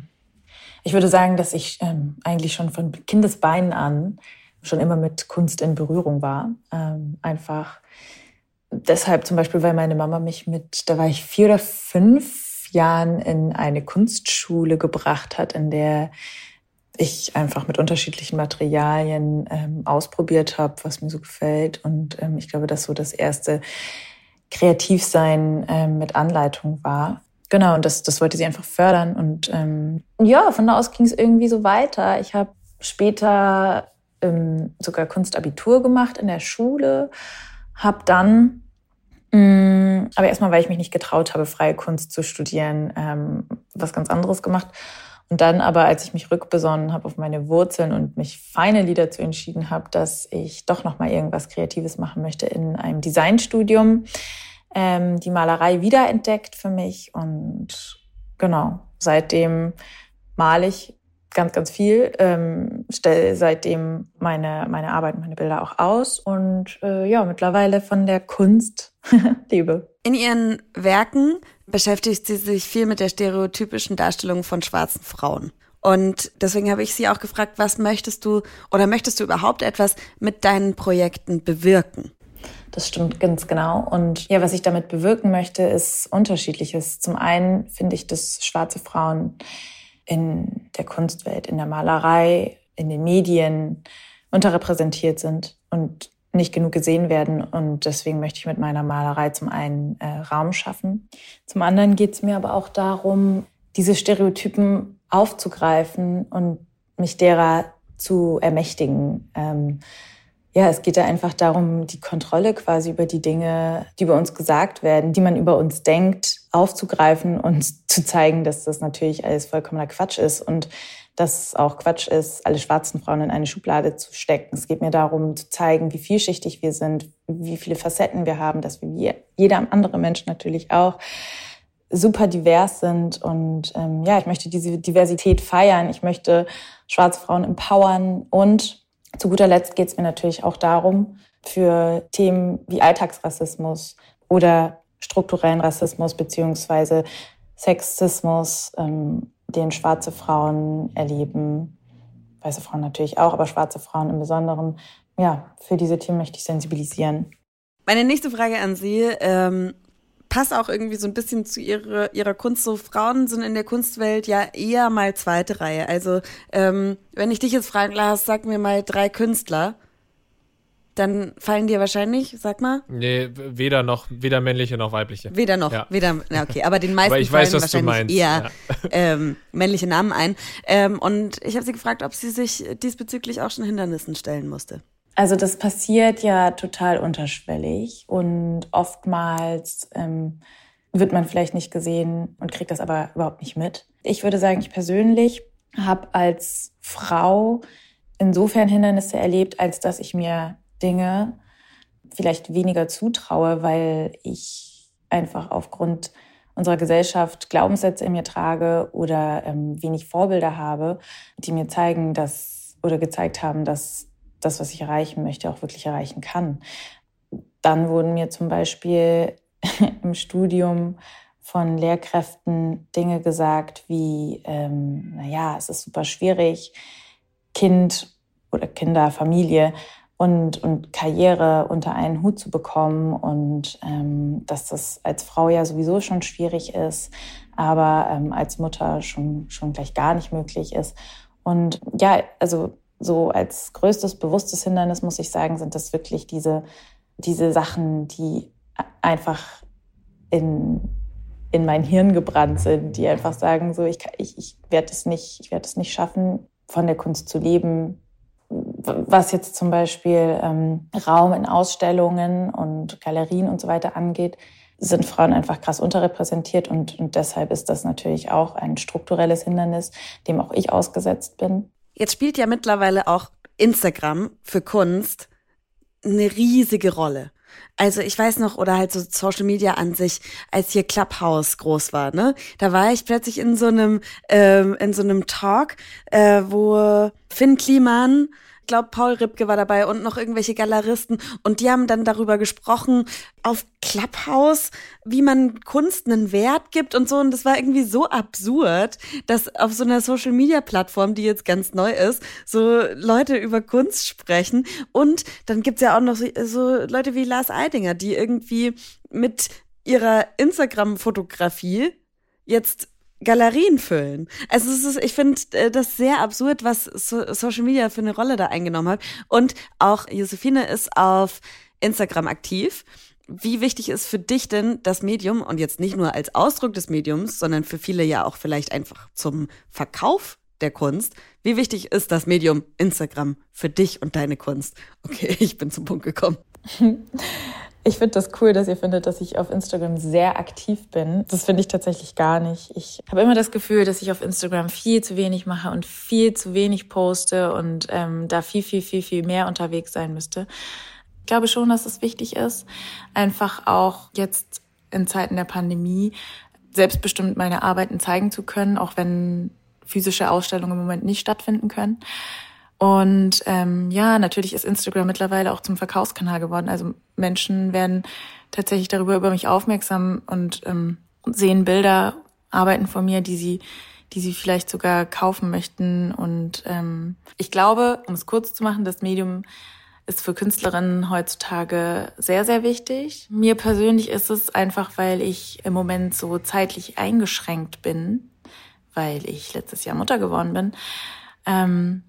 [SPEAKER 1] ich würde sagen, dass ich ähm, eigentlich schon von Kindesbeinen an schon immer mit Kunst in Berührung war. Ähm, einfach deshalb zum Beispiel, weil meine Mama mich mit, da war ich vier oder fünf Jahren in eine Kunstschule gebracht hat, in der ich einfach mit unterschiedlichen Materialien ähm, ausprobiert habe, was mir so gefällt. Und ähm, ich glaube, dass so das erste Kreativsein ähm, mit Anleitung war. Genau, und das, das wollte sie einfach fördern. Und ähm, ja, von da aus ging es irgendwie so weiter. Ich habe später ähm, sogar Kunstabitur gemacht in der Schule, habe dann, mh, aber erstmal, weil ich mich nicht getraut habe, freie Kunst zu studieren, ähm, was ganz anderes gemacht. Und dann aber, als ich mich rückbesonnen habe auf meine Wurzeln und mich finally dazu entschieden habe, dass ich doch noch mal irgendwas Kreatives machen möchte in einem Designstudium, ähm, die Malerei wiederentdeckt für mich und genau seitdem male ich ganz, ganz viel, ähm, stelle seitdem meine, meine Arbeit, meine Bilder auch aus und äh, ja, mittlerweile von der Kunst *laughs* lebe.
[SPEAKER 2] In ihren Werken beschäftigt sie sich viel mit der stereotypischen Darstellung von schwarzen Frauen. Und deswegen habe ich sie auch gefragt, was möchtest du oder möchtest du überhaupt etwas mit deinen Projekten bewirken?
[SPEAKER 1] Das stimmt ganz genau. Und ja, was ich damit bewirken möchte, ist unterschiedliches. Zum einen finde ich, dass schwarze Frauen in der Kunstwelt, in der Malerei, in den Medien unterrepräsentiert sind und nicht genug gesehen werden. Und deswegen möchte ich mit meiner Malerei zum einen äh, Raum schaffen. Zum anderen geht es mir aber auch darum, diese Stereotypen aufzugreifen und mich derer zu ermächtigen. Ähm, ja, es geht da einfach darum, die Kontrolle quasi über die Dinge, die über uns gesagt werden, die man über uns denkt, aufzugreifen und *laughs* zu zeigen, dass das natürlich alles vollkommener Quatsch ist und dass es auch Quatsch ist, alle schwarzen Frauen in eine Schublade zu stecken. Es geht mir darum, zu zeigen, wie vielschichtig wir sind, wie viele Facetten wir haben, dass wir wie jeder andere Mensch natürlich auch super divers sind. Und ähm, ja, ich möchte diese Diversität feiern. Ich möchte schwarze Frauen empowern und zu guter Letzt geht es mir natürlich auch darum, für Themen wie Alltagsrassismus oder strukturellen Rassismus beziehungsweise Sexismus, ähm, den schwarze Frauen erleben, weiße Frauen natürlich auch, aber schwarze Frauen im Besonderen. Ja, für diese Themen möchte ich sensibilisieren.
[SPEAKER 2] Meine nächste Frage an Sie ähm, passt auch irgendwie so ein bisschen zu ihrer, ihrer Kunst. So Frauen sind in der Kunstwelt ja eher mal zweite Reihe. Also ähm, wenn ich dich jetzt fragen lasse, sag mir mal drei Künstler, dann fallen dir wahrscheinlich, sag mal.
[SPEAKER 3] Nee, weder noch, weder männliche noch weibliche.
[SPEAKER 2] Weder noch, ja. weder, na okay, aber den *laughs* meisten aber ich weiß, fallen wahrscheinlich eher ja. *laughs* ähm, männliche Namen ein. Ähm, und ich habe sie gefragt, ob sie sich diesbezüglich auch schon Hindernissen stellen musste.
[SPEAKER 1] Also das passiert ja total unterschwellig und oftmals ähm, wird man vielleicht nicht gesehen und kriegt das aber überhaupt nicht mit. Ich würde sagen, ich persönlich habe als Frau insofern Hindernisse erlebt, als dass ich mir Dinge vielleicht weniger zutraue, weil ich einfach aufgrund unserer Gesellschaft Glaubenssätze in mir trage oder ähm, wenig Vorbilder habe, die mir zeigen, dass oder gezeigt haben, dass das, was ich erreichen möchte, auch wirklich erreichen kann. Dann wurden mir zum Beispiel *laughs* im Studium von Lehrkräften Dinge gesagt wie, ähm, naja, es ist super schwierig, Kind oder Kinder, Familie und, und Karriere unter einen Hut zu bekommen und ähm, dass das als Frau ja sowieso schon schwierig ist, aber ähm, als Mutter schon, schon gleich gar nicht möglich ist. Und ja, also so als größtes bewusstes Hindernis, muss ich sagen, sind das wirklich diese, diese Sachen, die einfach in, in mein Hirn gebrannt sind, die einfach sagen, so, ich, ich, ich werde es nicht, ich werde es nicht schaffen, von der Kunst zu leben. Was jetzt zum Beispiel ähm, Raum in Ausstellungen und Galerien und so weiter angeht, sind Frauen einfach krass unterrepräsentiert und, und deshalb ist das natürlich auch ein strukturelles Hindernis, dem auch ich ausgesetzt bin.
[SPEAKER 2] Jetzt spielt ja mittlerweile auch Instagram für Kunst eine riesige Rolle. Also ich weiß noch, oder halt so Social Media an sich, als hier Clubhouse groß war, ne? Da war ich plötzlich in so einem, ähm, in so einem Talk, äh, wo Finn Kliman glaube, Paul Ripke war dabei und noch irgendwelche Galeristen. Und die haben dann darüber gesprochen auf Clubhouse, wie man Kunst einen Wert gibt und so. Und das war irgendwie so absurd, dass auf so einer Social-Media-Plattform, die jetzt ganz neu ist, so Leute über Kunst sprechen. Und dann gibt's ja auch noch so Leute wie Lars Eidinger, die irgendwie mit ihrer Instagram-Fotografie jetzt Galerien füllen. Also es ist, ich finde äh, das sehr absurd, was so Social Media für eine Rolle da eingenommen hat. Und auch Josephine ist auf Instagram aktiv. Wie wichtig ist für dich denn das Medium und jetzt nicht nur als Ausdruck des Mediums, sondern für viele ja auch vielleicht einfach zum Verkauf der Kunst? Wie wichtig ist das Medium Instagram für dich und deine Kunst? Okay, *laughs* ich bin zum Punkt gekommen. *laughs*
[SPEAKER 1] Ich finde das cool, dass ihr findet, dass ich auf Instagram sehr aktiv bin. Das finde ich tatsächlich gar nicht. Ich habe immer das Gefühl, dass ich auf Instagram viel zu wenig mache und viel zu wenig poste und ähm, da viel, viel, viel, viel mehr unterwegs sein müsste. Ich glaube schon, dass es wichtig ist, einfach auch jetzt in Zeiten der Pandemie selbstbestimmt meine Arbeiten zeigen zu können, auch wenn physische Ausstellungen im Moment nicht stattfinden können. Und ähm, ja, natürlich ist Instagram mittlerweile auch zum Verkaufskanal geworden. Also Menschen werden tatsächlich darüber über mich aufmerksam und ähm, sehen Bilder, Arbeiten von mir, die sie, die sie vielleicht sogar kaufen möchten. Und ähm, ich glaube, um es kurz zu machen, das Medium ist für Künstlerinnen heutzutage sehr, sehr wichtig. Mir persönlich ist es einfach, weil ich im Moment so zeitlich eingeschränkt bin, weil ich letztes Jahr Mutter geworden bin. Ähm,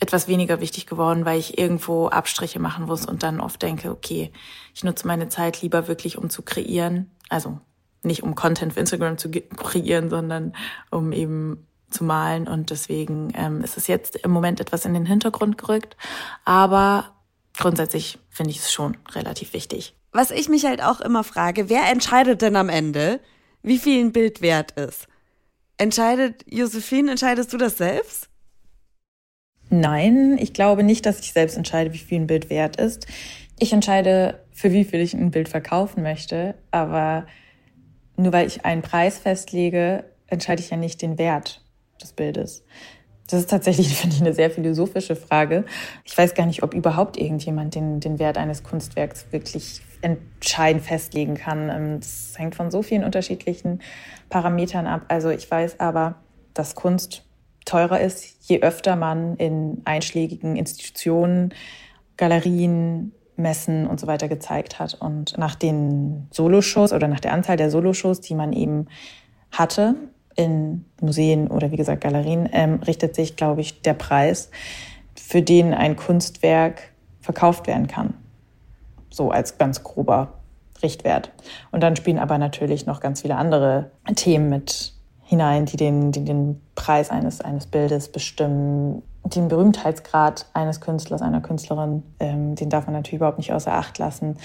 [SPEAKER 1] etwas weniger wichtig geworden, weil ich irgendwo Abstriche machen muss und dann oft denke, okay, ich nutze meine Zeit lieber wirklich, um zu kreieren. Also nicht um Content für Instagram zu kreieren, sondern um eben zu malen. Und deswegen ähm, ist es jetzt im Moment etwas in den Hintergrund gerückt. Aber grundsätzlich finde ich es schon relativ wichtig.
[SPEAKER 2] Was ich mich halt auch immer frage, wer entscheidet denn am Ende, wie viel ein Bild wert ist? Entscheidet Josephine, entscheidest du das selbst?
[SPEAKER 1] Nein, ich glaube nicht, dass ich selbst entscheide, wie viel ein Bild wert ist. Ich entscheide, für wie viel ich ein Bild verkaufen möchte, aber nur weil ich einen Preis festlege, entscheide ich ja nicht den Wert des Bildes. Das ist tatsächlich, *laughs* finde ich, eine sehr philosophische Frage. Ich weiß gar nicht, ob überhaupt irgendjemand den, den Wert eines Kunstwerks wirklich entscheidend festlegen kann. Ähm, das hängt von so vielen unterschiedlichen Parametern ab. Also ich weiß aber, dass Kunst teurer ist, je öfter man in einschlägigen Institutionen, Galerien, Messen und so weiter gezeigt hat. Und nach den Soloshows oder nach der Anzahl der Soloshows, die man eben hatte in Museen oder wie gesagt Galerien, ähm, richtet sich, glaube ich, der Preis, für den ein Kunstwerk verkauft werden kann. So als ganz grober Richtwert. Und dann spielen aber natürlich noch ganz viele andere Themen mit hinein, die den, die den Preis eines, eines Bildes bestimmen. Den Berühmtheitsgrad eines Künstlers, einer Künstlerin, ähm, den darf man natürlich überhaupt nicht außer Acht lassen.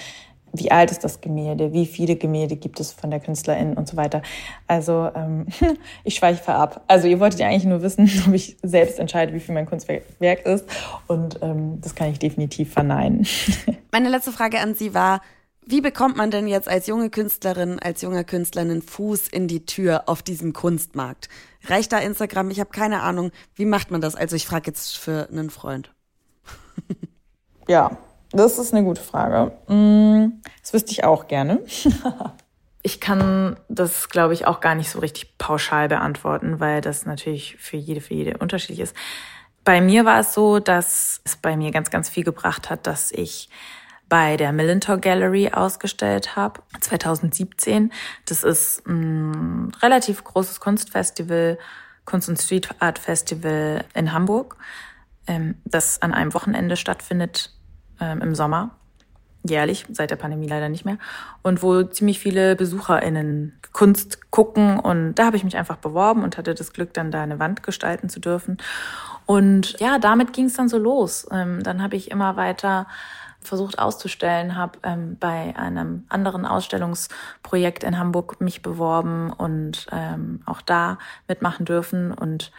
[SPEAKER 1] Wie alt ist das Gemälde? Wie viele Gemälde gibt es von der Künstlerin und so weiter? Also ähm, *laughs* ich schweife ab. Also ihr wolltet ja eigentlich nur wissen, *laughs* ob ich selbst entscheide, wie viel mein Kunstwerk ist. Und ähm, das kann ich definitiv verneinen. *laughs*
[SPEAKER 2] Meine letzte Frage an Sie war, wie bekommt man denn jetzt als junge Künstlerin, als junger Künstler einen Fuß in die Tür auf diesem Kunstmarkt? Reicht da Instagram? Ich habe keine Ahnung. Wie macht man das? Also ich frage jetzt für einen Freund. *laughs*
[SPEAKER 1] ja, das ist eine gute Frage. Mm, das wüsste ich auch gerne. *laughs* ich kann das, glaube ich, auch gar nicht so richtig pauschal beantworten, weil das natürlich für jede, für jede unterschiedlich ist. Bei mir war es so, dass es bei mir ganz, ganz viel gebracht hat, dass ich bei der Millentor Gallery ausgestellt habe, 2017. Das ist ein relativ großes Kunstfestival, Kunst- und Street Art Festival in Hamburg, ähm, das an einem Wochenende stattfindet ähm, im Sommer jährlich, seit der Pandemie leider nicht mehr, und wo ziemlich viele BesucherInnen Kunst gucken. Und da habe ich mich einfach beworben und hatte das Glück, dann da eine Wand gestalten zu dürfen. Und ja, damit ging es dann so los. Ähm, dann habe ich immer weiter versucht auszustellen, habe ähm, bei einem anderen Ausstellungsprojekt in Hamburg mich beworben und ähm, auch da mitmachen dürfen. Und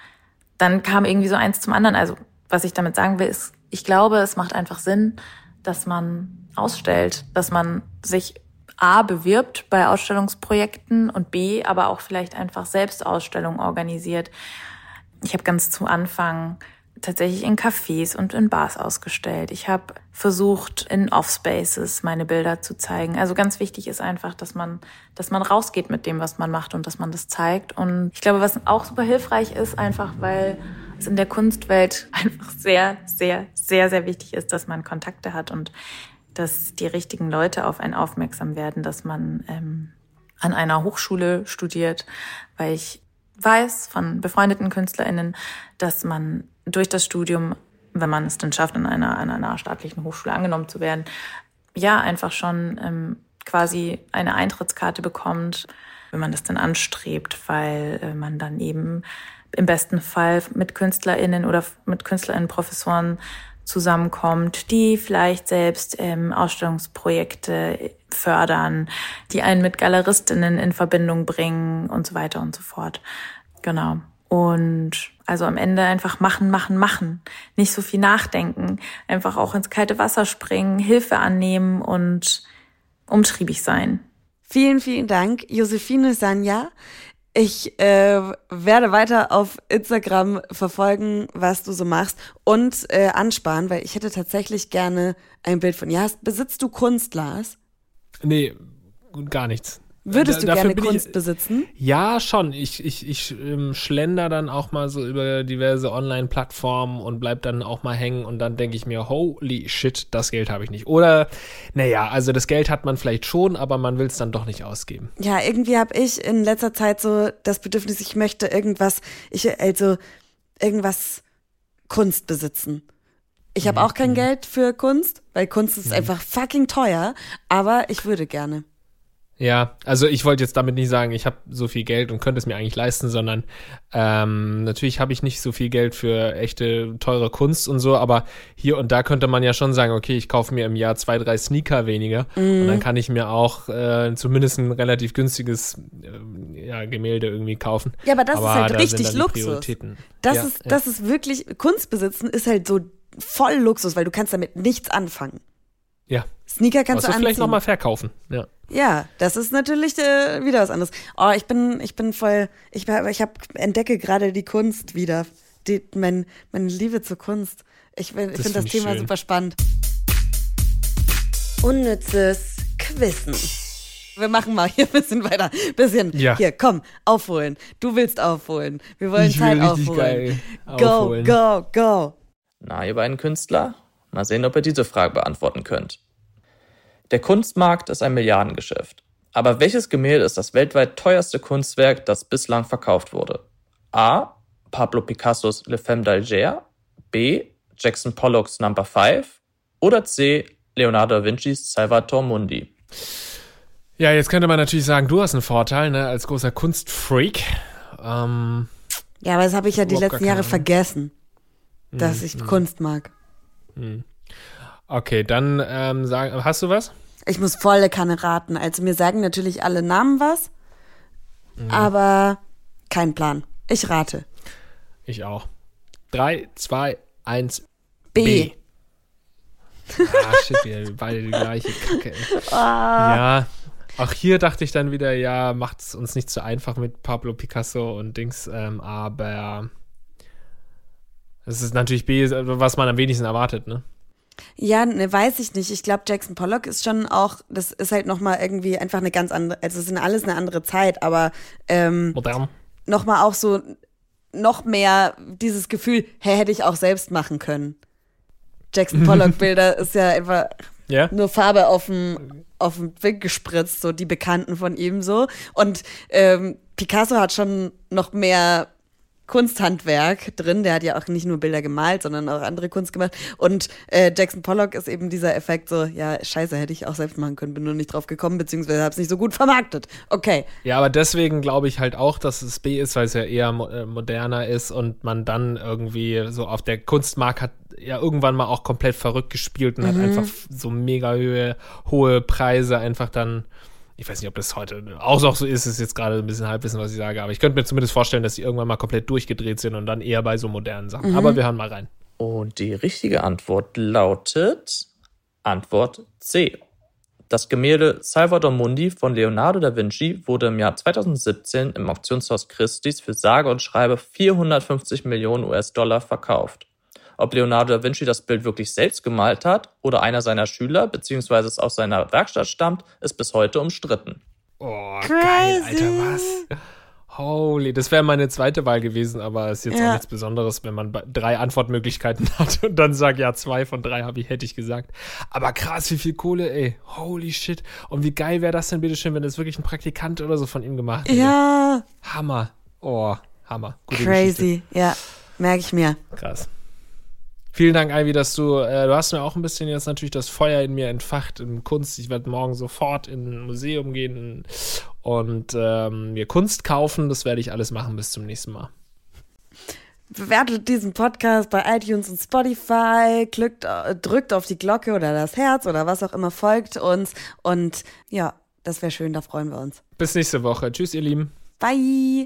[SPEAKER 1] dann kam irgendwie so eins zum anderen. Also was ich damit sagen will, ist, ich glaube, es macht einfach Sinn, dass man ausstellt, dass man sich A bewirbt bei Ausstellungsprojekten und B aber auch vielleicht einfach selbst Ausstellungen organisiert. Ich habe ganz zu Anfang tatsächlich in Cafés und in Bars ausgestellt. Ich habe versucht, in Offspaces meine Bilder zu zeigen. Also ganz wichtig ist einfach, dass man, dass man rausgeht mit dem, was man macht und dass man das zeigt. Und ich glaube, was auch super hilfreich ist, einfach weil es in der Kunstwelt *laughs* einfach sehr, sehr, sehr, sehr wichtig ist, dass man Kontakte hat und dass die richtigen Leute auf einen aufmerksam werden, dass man ähm, an einer Hochschule studiert, weil ich weiß von befreundeten KünstlerInnen, dass man durch das Studium, wenn man es dann schafft, in einer, einer, einer staatlichen Hochschule angenommen zu werden, ja, einfach schon ähm, quasi eine Eintrittskarte bekommt, wenn man das dann anstrebt, weil äh, man dann eben im besten Fall mit KünstlerInnen oder mit KünstlerInnen, Professoren zusammenkommt, die vielleicht selbst ähm, Ausstellungsprojekte fördern, die einen mit Galeristinnen in Verbindung bringen und so weiter und so fort. Genau. Und also am Ende einfach machen, machen, machen. Nicht so viel nachdenken. Einfach auch ins kalte Wasser springen, Hilfe annehmen und umtriebig sein.
[SPEAKER 2] Vielen, vielen Dank, Josephine Sanja. Ich äh, werde weiter auf Instagram verfolgen, was du so machst und äh, ansparen, weil ich hätte tatsächlich gerne ein Bild von dir. Hast, besitzt du Kunst, Lars?
[SPEAKER 3] Nee, gar nichts.
[SPEAKER 2] Würdest du gerne
[SPEAKER 3] bin ich-
[SPEAKER 2] Kunst besitzen?
[SPEAKER 3] Ja, schon. Ich, ich, ich ähm, schlender dann auch mal so über diverse Online-Plattformen und bleib dann auch mal hängen und dann denke ich mir, holy shit, das Geld habe ich nicht. Oder, naja, also das Geld hat man vielleicht schon, aber man will es dann doch nicht ausgeben.
[SPEAKER 2] Ja, irgendwie habe ich in letzter Zeit so das Bedürfnis, ich möchte irgendwas, ich also irgendwas Kunst besitzen. Ich habe auch kein Geld für Kunst, weil Kunst ist einfach fucking teuer, aber ich würde gerne.
[SPEAKER 3] Ja, also ich wollte jetzt damit nicht sagen, ich habe so viel Geld und könnte es mir eigentlich leisten, sondern ähm, natürlich habe ich nicht so viel Geld für echte teure Kunst und so, aber hier und da könnte man ja schon sagen, okay, ich kaufe mir im Jahr zwei, drei Sneaker weniger und
[SPEAKER 2] Mhm.
[SPEAKER 3] dann kann ich mir auch äh, zumindest ein relativ günstiges äh, ja, Gemälde irgendwie kaufen.
[SPEAKER 2] Ja, aber das ist halt
[SPEAKER 3] da
[SPEAKER 2] richtig Luxus. Das
[SPEAKER 3] ja,
[SPEAKER 2] ist,
[SPEAKER 3] ja.
[SPEAKER 2] das ist wirklich, Kunst besitzen ist halt so voll Luxus, weil du kannst damit nichts anfangen.
[SPEAKER 3] Ja.
[SPEAKER 2] Sneaker kannst
[SPEAKER 3] Kannst du vielleicht nochmal verkaufen. Ja.
[SPEAKER 2] Ja, das ist natürlich äh, wieder was anderes. Oh, ich bin, ich bin voll, ich, ich hab, entdecke gerade die Kunst wieder. Die, mein, meine Liebe zur Kunst. Ich, ich
[SPEAKER 3] Das
[SPEAKER 2] finde das
[SPEAKER 3] find ich
[SPEAKER 2] Thema
[SPEAKER 3] schön.
[SPEAKER 2] super spannend. Unnützes Quissen. Wir machen mal hier ein bisschen weiter. Bisschen.
[SPEAKER 3] Ja.
[SPEAKER 2] Hier, komm, aufholen. Du willst aufholen. Wir wollen
[SPEAKER 3] Ich
[SPEAKER 2] Zeit aufholen.
[SPEAKER 3] geil
[SPEAKER 2] Go,
[SPEAKER 3] aufholen.
[SPEAKER 2] go, go.
[SPEAKER 4] Na, ihr beiden Künstler? Mal sehen, ob ihr diese Frage beantworten könnt. Der Kunstmarkt ist ein Milliardengeschäft. Aber welches Gemälde ist das weltweit teuerste Kunstwerk, das bislang verkauft wurde? A. Pablo Picassos Le Femme d'Alger. B. Jackson Pollocks Number 5. Oder C. Leonardo da Vincis Salvator Mundi.
[SPEAKER 3] ja, jetzt könnte man natürlich sagen, du hast einen Vorteil, ne, als großer Kunstfreak. Ähm,
[SPEAKER 2] Ja, aber das habe ich ja die letzten Jahre.
[SPEAKER 3] Mhm.
[SPEAKER 2] vergessen, dass ich Kunst mag.
[SPEAKER 3] Okay, dann ähm, sagen, hast du was?
[SPEAKER 2] Ich muss volle Kanne raten. Also mir sagen natürlich alle Namen was,
[SPEAKER 3] Mhm.
[SPEAKER 2] aber kein Plan. Ich rate.
[SPEAKER 3] Ich auch. Drei, zwei, eins,
[SPEAKER 2] B.
[SPEAKER 3] B. Ah, shit, wir beide die gleiche Kacke.
[SPEAKER 2] Ah.
[SPEAKER 3] Ja, auch hier dachte ich dann wieder, ja, macht es uns nicht so einfach mit Pablo Picasso und Dings, ähm, aber es ist natürlich B, was man am wenigsten erwartet, ne?
[SPEAKER 2] Ja, ne, weiß ich nicht. Ich glaube, Jackson Pollock ist schon auch, das ist halt nochmal irgendwie einfach eine ganz andere, also es sind alles eine andere Zeit, aber ähm,
[SPEAKER 3] Modern.
[SPEAKER 2] nochmal auch so noch mehr dieses Gefühl, hey, hätte ich auch selbst machen können. Jackson *laughs* Pollock Bilder ist ja einfach
[SPEAKER 3] Ja?
[SPEAKER 2] nur Farbe auf dem auf dem Bild gespritzt, so die Bekannten von ihm so. Und ähm, Picasso hat schon noch mehr Kunsthandwerk drin. Der hat ja auch nicht nur Bilder gemalt, sondern auch andere Kunst gemacht. Und äh, Jackson Pollock ist eben dieser Effekt so, ja, scheiße, hätte ich auch selbst machen können, bin nur nicht drauf gekommen, beziehungsweise habe es nicht so gut vermarktet. Okay.
[SPEAKER 3] Ja, aber deswegen glaube ich halt auch, dass es B ist, weil es ja eher mo äh, moderner ist und man dann irgendwie so auf der Kunstmarkt hat ja irgendwann mal auch komplett verrückt gespielt und hat einfach so mega hohe, hohe Preise einfach dann. Ich weiß nicht, ob das heute auch noch so ist, ist jetzt gerade ein bisschen Halbwissen, was ich sage, aber ich könnte mir zumindest vorstellen, dass die irgendwann mal komplett durchgedreht sind und dann eher bei so modernen Sachen. Aber wir hören mal rein.
[SPEAKER 4] Und die richtige Antwort lautet Antwort C. Das Gemälde Salvador Mundi von Leonardo da Vinci wurde im Jahr 2017 im Auktionshaus Christie's für sage und schreibe 450 Millionen US-Dollar verkauft. Ob Leonardo da Vinci das Bild wirklich selbst gemalt hat oder einer seiner Schüler bzw. es aus seiner Werkstatt stammt, ist bis heute umstritten.
[SPEAKER 3] Oh,
[SPEAKER 2] Crazy.
[SPEAKER 3] geil, Alter, was? Holy, das wäre meine zweite Wahl gewesen, aber ist jetzt
[SPEAKER 2] Ja.
[SPEAKER 3] auch nichts Besonderes, wenn man drei Antwortmöglichkeiten *laughs* hat und dann sagt, ja, zwei von drei habe ich, hätte ich gesagt. Aber krass, wie viel Kohle, ey. Holy shit. Und wie geil wäre das denn, bitteschön, wenn das wirklich ein Praktikant oder so von ihm gemacht hätte.
[SPEAKER 2] Ja,
[SPEAKER 3] Hammer. Oh, Hammer. Gute
[SPEAKER 2] crazy. Ja, merke ich mir.
[SPEAKER 3] Geschichte. Krass. Vielen Dank, Ivy, dass du, äh, du hast mir auch ein bisschen jetzt natürlich das Feuer in mir entfacht in Kunst. Ich werde morgen sofort in ein Museum gehen und ähm, mir Kunst kaufen. Das werde ich alles machen bis zum nächsten Mal.
[SPEAKER 2] Bewertet diesen Podcast bei iTunes und Spotify, klickt, äh, drückt auf die Glocke oder das Herz oder was auch immer, folgt uns und ja, das wäre schön, da freuen wir uns.
[SPEAKER 3] Bis nächste Woche. Tschüss, ihr Lieben.
[SPEAKER 2] Bye!